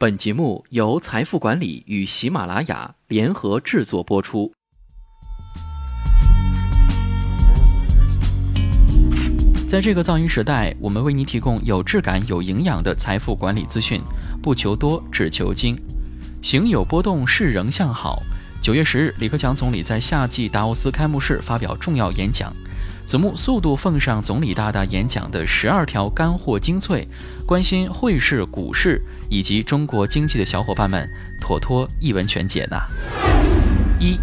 本节目由财富管理与喜马拉雅联合制作播出。在这个噪音时代，我们为您提供有质感、有营养的财富管理资讯，不求多，只求精。行有波动，是仍向好。九月十日，李克强总理在夏季达沃斯开幕式发表重要演讲。子木速度奉上总理大大演讲的十二条干货精粹，关心汇市、股市以及中国经济的小伙伴们，妥妥一文全解呐。一，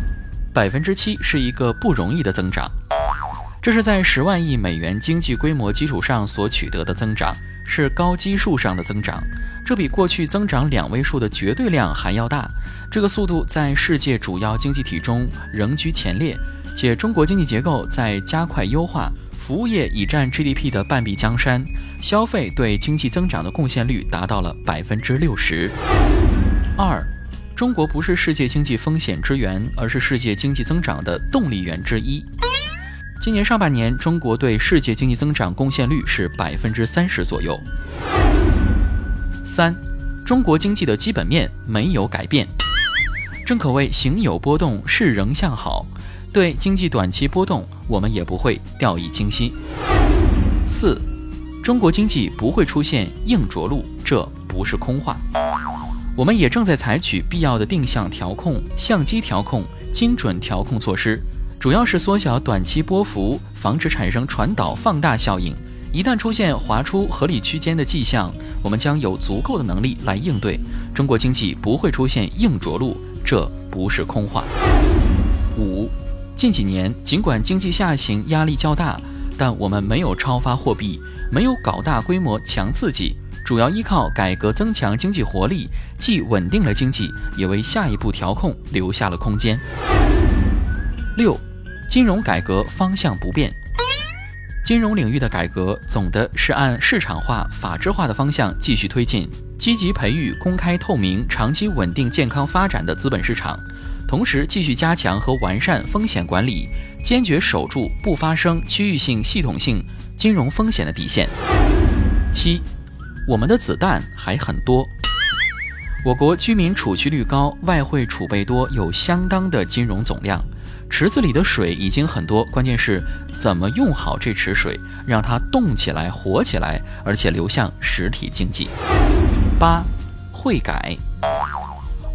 百分之七是一个不容易的增长，这是在十万亿美元经济规模基础上所取得的增长，是高基数上的增长，这比过去增长两位数的绝对量还要大。这个速度在世界主要经济体中仍居前列。且中国经济结构在加快优化，服务业已占 GDP 的半壁江山，消费对经济增长的贡献率达到了百分之六十二。中国不是世界经济风险之源，而是世界经济增长的动力源之一。今年上半年，中国对世界经济增长贡献率是百分之三十左右。三，中国经济的基本面没有改变，正可谓行有波动，是仍向好。对经济短期波动，我们也不会掉以轻心。四，中国经济不会出现硬着陆，这不是空话。我们也正在采取必要的定向调控、相机调控、精准调控措施，主要是缩小短期波幅，防止产生传导放大效应。一旦出现滑出合理区间的迹象，我们将有足够的能力来应对。中国经济不会出现硬着陆，这不是空话。五。近几年，尽管经济下行压力较大，但我们没有超发货币，没有搞大规模强刺激，主要依靠改革增强经济活力，既稳定了经济，也为下一步调控留下了空间。六，金融改革方向不变，金融领域的改革总的是按市场化、法治化的方向继续推进，积极培育公开透明、长期稳定健康发展的资本市场。同时，继续加强和完善风险管理，坚决守住不发生区域性、系统性金融风险的底线。七，我们的子弹还很多。我国居民储蓄率高，外汇储备多，有相当的金融总量，池子里的水已经很多，关键是怎么用好这池水，让它动起来、活起来，而且流向实体经济。八，汇改。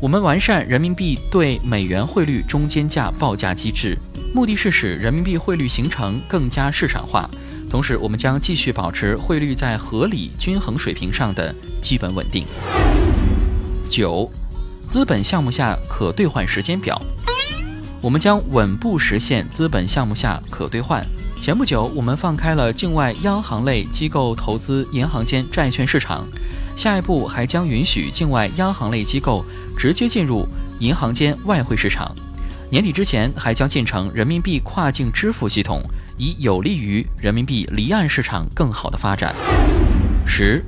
我们完善人民币对美元汇率中间价报价机制，目的是使人民币汇率形成更加市场化。同时，我们将继续保持汇率在合理均衡水平上的基本稳定。九，资本项目下可兑换时间表，我们将稳步实现资本项目下可兑换。前不久，我们放开了境外央行类机构投资银行间债券市场。下一步还将允许境外央行类机构直接进入银行间外汇市场。年底之前还将建成人民币跨境支付系统，以有利于人民币离岸市场更好的发展。十，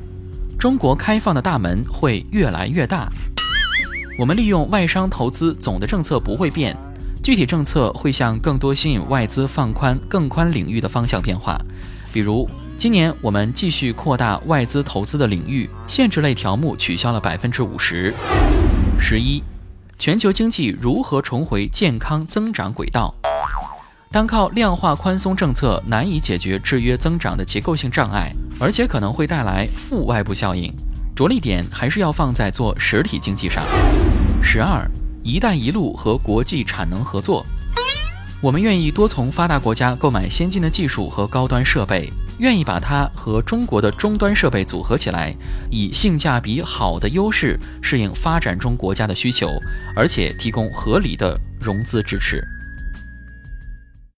中国开放的大门会越来越大。我们利用外商投资总的政策不会变，具体政策会向更多吸引外资放宽更宽领域的方向变化，比如。今年我们继续扩大外资投资的领域，限制类条目取消了百分之五十。十一，全球经济如何重回健康增长轨道？单靠量化宽松政策难以解决制约增长的结构性障碍，而且可能会带来负外部效应。着力点还是要放在做实体经济上。十二，一带一路和国际产能合作，我们愿意多从发达国家购买先进的技术和高端设备。愿意把它和中国的终端设备组合起来，以性价比好的优势适应发展中国家的需求，而且提供合理的融资支持。